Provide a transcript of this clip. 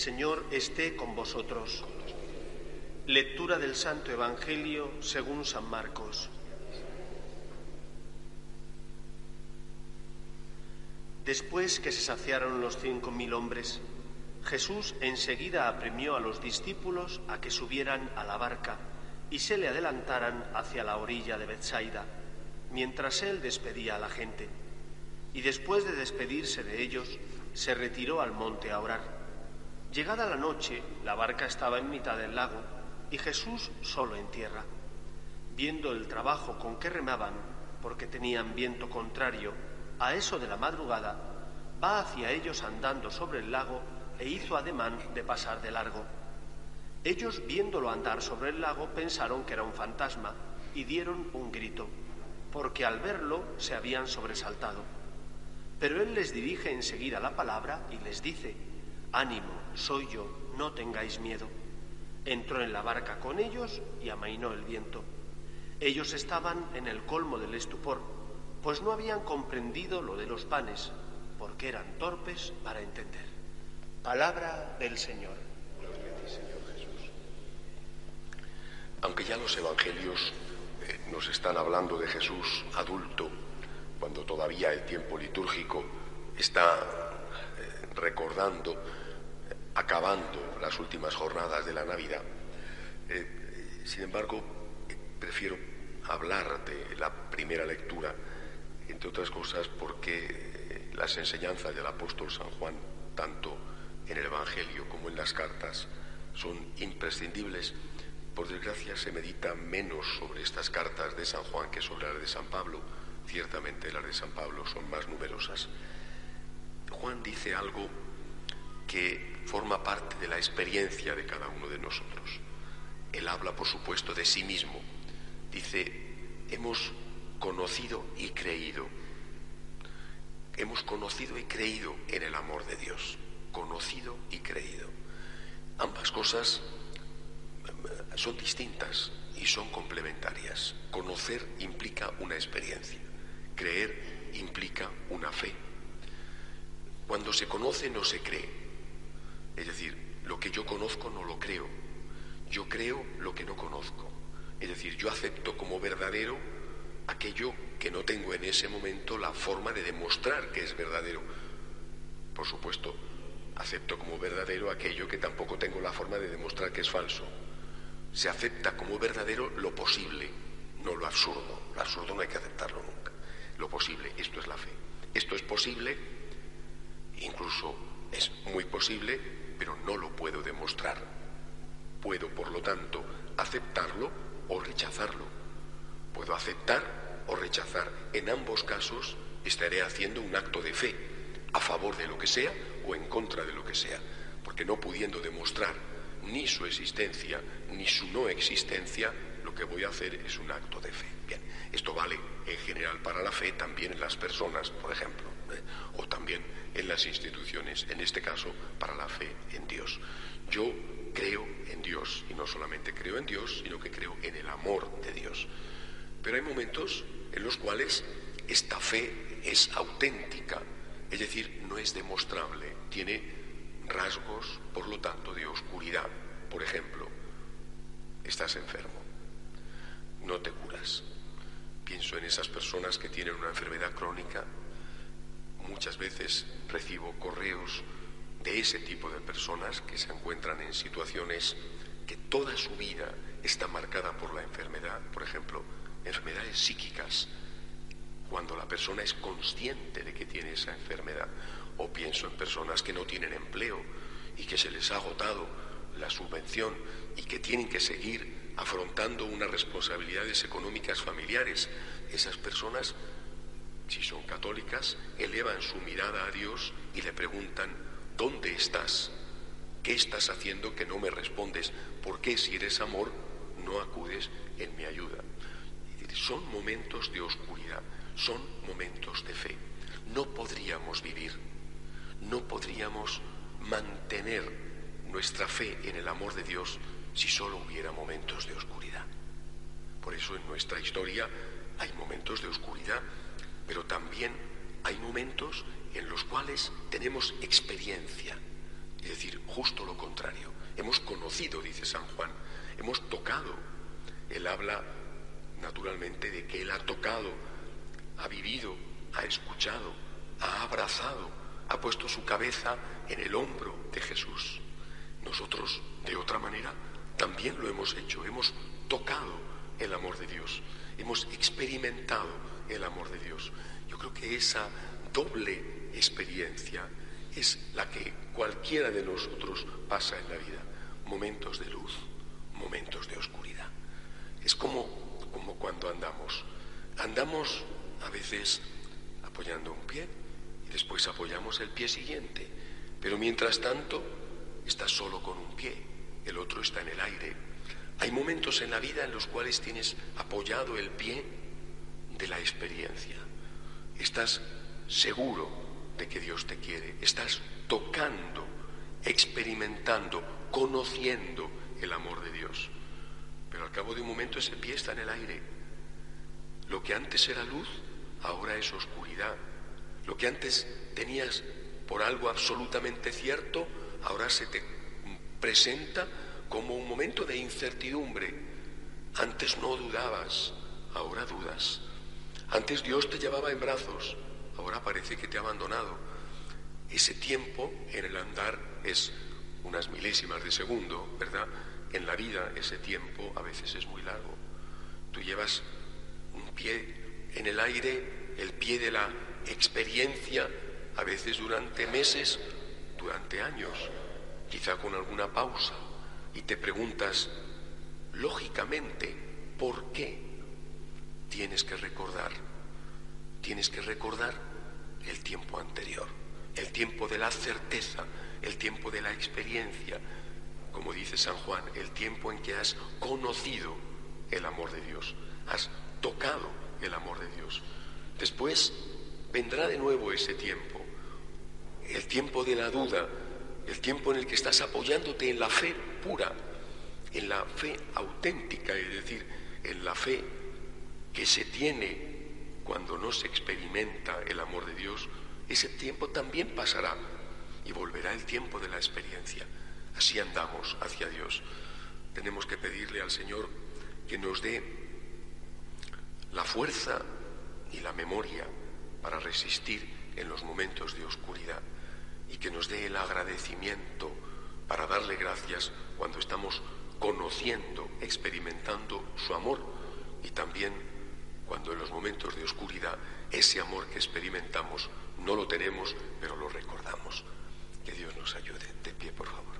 Señor esté con vosotros. Lectura del Santo Evangelio según San Marcos. Después que se saciaron los cinco mil hombres, Jesús enseguida apremió a los discípulos a que subieran a la barca y se le adelantaran hacia la orilla de Bethsaida, mientras él despedía a la gente. Y después de despedirse de ellos, se retiró al monte a orar. Llegada la noche, la barca estaba en mitad del lago y Jesús solo en tierra. Viendo el trabajo con que remaban, porque tenían viento contrario, a eso de la madrugada, va hacia ellos andando sobre el lago e hizo ademán de pasar de largo. Ellos, viéndolo andar sobre el lago, pensaron que era un fantasma y dieron un grito, porque al verlo se habían sobresaltado. Pero él les dirige enseguida la palabra y les dice, Ánimo, soy yo, no tengáis miedo. Entró en la barca con ellos y amainó el viento. Ellos estaban en el colmo del estupor, pues no habían comprendido lo de los panes, porque eran torpes para entender. Palabra del Señor. Aunque ya los evangelios eh, nos están hablando de Jesús adulto, cuando todavía el tiempo litúrgico está eh, recordando, acabando las últimas jornadas de la Navidad, eh, sin embargo, eh, prefiero hablar de la primera lectura, entre otras cosas porque eh, las enseñanzas del apóstol San Juan, tanto en el Evangelio como en las cartas, son imprescindibles. Por desgracia se medita menos sobre estas cartas de San Juan que sobre las de San Pablo. Ciertamente las de San Pablo son más numerosas. Juan dice algo que forma parte de la experiencia de cada uno de nosotros. Él habla, por supuesto, de sí mismo. Dice, hemos conocido y creído. Hemos conocido y creído en el amor de Dios. Conocido y creído. Ambas cosas eh, son distintas y son complementarias. Conocer implica una experiencia. Creer implica una fe. Cuando se conoce no se cree. Es decir, lo que yo conozco no lo creo. Yo creo lo que no conozco. Es decir, yo acepto como verdadero aquello que no tengo en ese momento la forma de demostrar que es verdadero. Por supuesto, acepto como verdadero aquello que tampoco tengo la forma de demostrar que es falso. Se acepta como verdadero lo posible, no lo absurdo. Lo absurdo no hay que aceptarlo nunca. Lo posible, esto es la fe. Esto es posible, incluso es muy posible, pero no lo puedo demostrar. Puedo, por lo tanto, aceptarlo o rechazarlo. Puedo aceptar o rechazar. En ambos casos estaré haciendo un acto de fe, a favor de lo que sea o en contra de lo que sea, porque no pudiendo demostrar ni su existencia ni su no existencia, lo que voy a hacer es un acto de fe. Bien, esto vale en general para la fe, también en las personas, por ejemplo, ¿eh? o también en las instituciones, en este caso para la fe en Dios. Yo creo en Dios, y no solamente creo en Dios, sino que creo en el amor de Dios. Pero hay momentos en los cuales esta fe es auténtica, es decir, no es demostrable, tiene rasgos, por lo tanto, de oscuridad. Por ejemplo, estás enfermo, no te curas. Pienso en esas personas que tienen una enfermedad crónica. Muchas veces recibo correos de ese tipo de personas que se encuentran en situaciones que toda su vida está marcada por la enfermedad, por ejemplo, enfermedades psíquicas, cuando la persona es consciente de que tiene esa enfermedad. O pienso en personas que no tienen empleo y que se les ha agotado la subvención y que tienen que seguir afrontando unas responsabilidades económicas familiares. Esas personas, si son católicas, elevan su mirada a Dios y le preguntan, ¿dónde estás? ¿Qué estás haciendo que no me respondes? ¿Por qué si eres amor no acudes en mi ayuda? Son momentos de oscuridad, son momentos de fe. No podríamos vivir, no podríamos mantener nuestra fe en el amor de Dios si solo hubiera momentos de oscuridad. Por eso en nuestra historia hay momentos de oscuridad, pero también hay momentos en los cuales tenemos experiencia, es decir, justo lo contrario. Hemos conocido, dice San Juan, hemos tocado. Él habla naturalmente de que Él ha tocado, ha vivido, ha escuchado, ha abrazado, ha puesto su cabeza en el hombro de Jesús. Nosotros, de otra manera, también lo hemos hecho, hemos tocado el amor de Dios, hemos experimentado el amor de Dios. Yo creo que esa doble experiencia es la que cualquiera de nosotros pasa en la vida. Momentos de luz, momentos de oscuridad. Es como, como cuando andamos. Andamos a veces apoyando un pie y después apoyamos el pie siguiente. Pero mientras tanto, estás solo con un pie, el otro está en el aire. Hay momentos en la vida en los cuales tienes apoyado el pie de la experiencia. Estás seguro de que Dios te quiere. Estás tocando, experimentando, conociendo el amor de Dios. Pero al cabo de un momento ese pie está en el aire. Lo que antes era luz, ahora es oscuridad. Lo que antes tenías por algo absolutamente cierto, ahora se te presenta como un momento de incertidumbre. Antes no dudabas, ahora dudas. Antes Dios te llevaba en brazos, ahora parece que te ha abandonado. Ese tiempo en el andar es unas milésimas de segundo, ¿verdad? En la vida ese tiempo a veces es muy largo. Tú llevas un pie en el aire, el pie de la experiencia, a veces durante meses, durante años, quizá con alguna pausa, y te preguntas, lógicamente, ¿por qué tienes que recordar? Tienes que recordar el tiempo anterior, el tiempo de la certeza, el tiempo de la experiencia, como dice San Juan, el tiempo en que has conocido el amor de Dios, has tocado el amor de Dios. Después vendrá de nuevo ese tiempo, el tiempo de la duda, el tiempo en el que estás apoyándote en la fe pura, en la fe auténtica, es decir, en la fe que se tiene cuando no se experimenta el amor de Dios, ese tiempo también pasará y volverá el tiempo de la experiencia. Así andamos hacia Dios. Tenemos que pedirle al Señor que nos dé la fuerza y la memoria para resistir en los momentos de oscuridad y que nos dé el agradecimiento para darle gracias cuando estamos conociendo, experimentando su amor y también cuando en los momentos de oscuridad ese amor que experimentamos no lo tenemos, pero lo recordamos. Que Dios nos ayude. De pie, por favor.